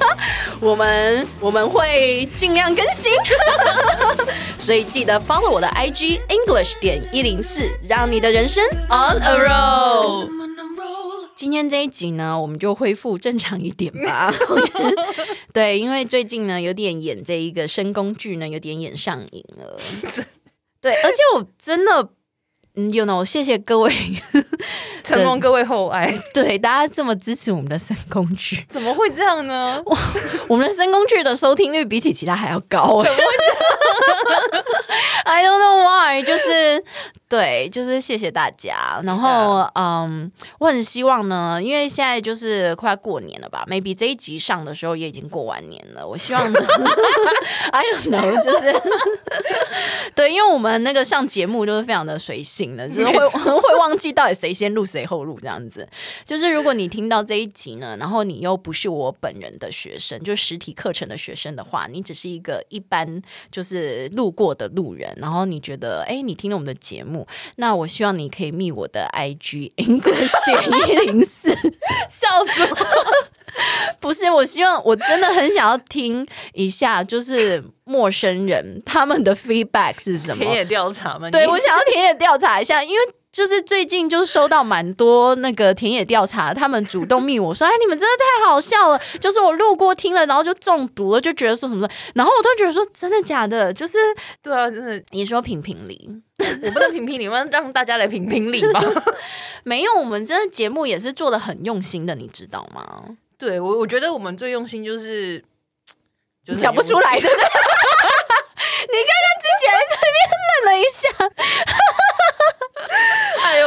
我们我们会尽量更新，所以记得 follow 我的 IG English 点一零四，让你的人生 on a roll。今天这一集呢，我们就恢复正常一点吧。对，因为最近呢，有点演这一个深宫剧呢，有点演上瘾了。对，而且我真的。You know，谢谢各位，承蒙各位厚爱，对大家这么支持我们的深宫剧，怎么会这样呢？我我们的深宫剧的收听率比起其他还要高，怎么会这样？I don't know why，就是。对，就是谢谢大家。然后，嗯，我很希望呢，因为现在就是快过年了吧？Maybe 这一集上的时候也已经过完年了。我希望，I don't know，就是 对，因为我们那个上节目就是非常的随性的，就是会 会忘记到底谁先录谁后录这样子。就是如果你听到这一集呢，然后你又不是我本人的学生，就实体课程的学生的话，你只是一个一般就是路过的路人，然后你觉得，哎，你听了我们的节目。那我希望你可以密我的 IG English 点一零四，笑死我！不是，我希望我真的很想要听一下，就是陌生人他们的 feedback 是什么？田野调查吗？对，我想要田野调查一下，因为。就是最近就收到蛮多那个田野调查，他们主动密我说：“哎，你们真的太好笑了！”就是我路过听了，然后就中毒了，就觉得说什么，然后我都觉得说真的假的？就是对啊，真的。你说评评理，我不能评评理，吗让大家来评评理吧。没有，我们真的节目也是做的很用心的，你知道吗？对我，我觉得我们最用心就是就是讲不出来的。你刚刚之前还在这边愣了一下。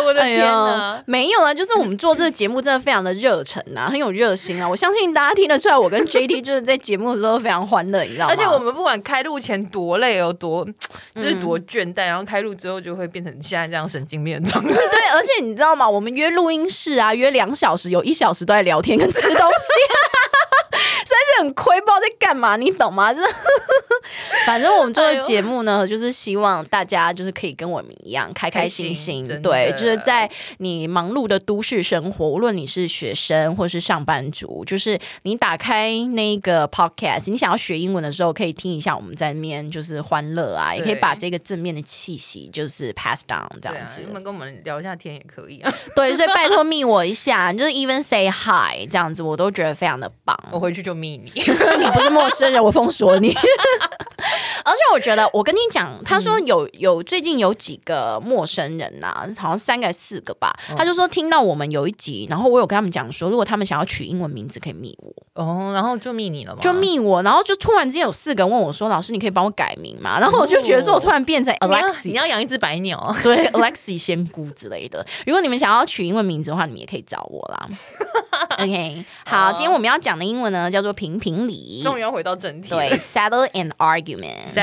哎呦我的天哪、哎！没有啊，就是我们做这个节目真的非常的热忱啊，很有热心啊。我相信大家听得出来，我跟 JT 就是在节目的时候非常欢乐，你知道吗？而且我们不管开录前多累哦多就是多倦怠，嗯、然后开录之后就会变成现在这样神经病的状态。对，而且你知道吗？我们约录音室啊，约两小时，有一小时都在聊天跟吃东西。实在是很亏，不知道在干嘛，你懂吗？就是，反正我们做的节目呢，就是希望大家就是可以跟我们一样开开心心，对，就是在你忙碌的都市生活，无论你是学生或是上班族，就是你打开那个 podcast，你想要学英文的时候，可以听一下我们在那边就是欢乐啊，也可以把这个正面的气息就是 pass down 这样子。你们跟我们聊一下天也可以啊。对，所以拜托密我一下，就是 even say hi 这样子，我都觉得非常的棒。我回去就。密你，你不是陌生人，我封锁你。而且我觉得，我跟你讲，他说有有最近有几个陌生人呐、啊，好像三个还是四个吧。他就说听到我们有一集，然后我有跟他们讲说，如果他们想要取英文名字，可以密我。哦，然后就密你了吗？就密我，然后就突然之间有四个人问我说：“老师，你可以帮我改名吗？”然后我就觉得说我突然变成 Alexie，你要养一只白鸟，对，Alexie 仙姑之类的。如果你们想要取英文名字的话，你们也可以找我啦。OK，好，今天我们要讲的英文呢，叫做评评理。终于要回到正题，对，settle an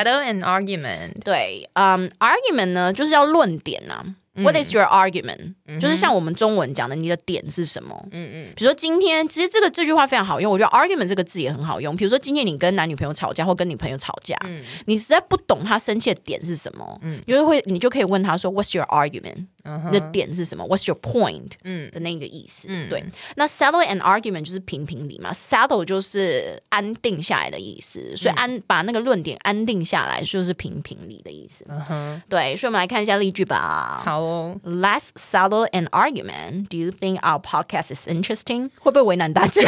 argument，settle an argument，对，嗯、um,，argument 呢就是要论点呐、啊。What is your argument？、嗯、就是像我们中文讲的，你的点是什么？嗯嗯。比如说今天，其实这个这句话非常好用，我觉得 argument 这个字也很好用。比如说今天你跟男女朋友吵架，或跟女朋友吵架，嗯、你实在不懂他生气的点是什么，嗯，就是会你就可以问他说，What's your argument？你的点是什么？What's your point？嗯的那个意思。嗯，对。那 settle an argument 就是评评理嘛，settle 就是安定下来的意思，所以安把那个论点安定下来，就是评评理的意思。嗯哼，对。所以我们来看一下例句吧。好哦，Let's settle an argument. Do you think our podcast is interesting？会不会为难大家？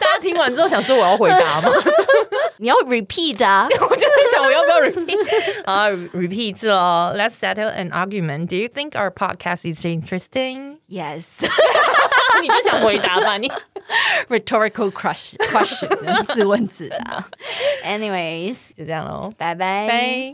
大家听完之后想说我要回答吗？你要 repeat 啊！我就在想 repeat 啊？repeat 哦。Let's settle an argument. Do you think our podcast is interesting? Yes. 你就想回答吧，你 rhetorical question question 自问自答。Anyways，就这样喽，拜拜。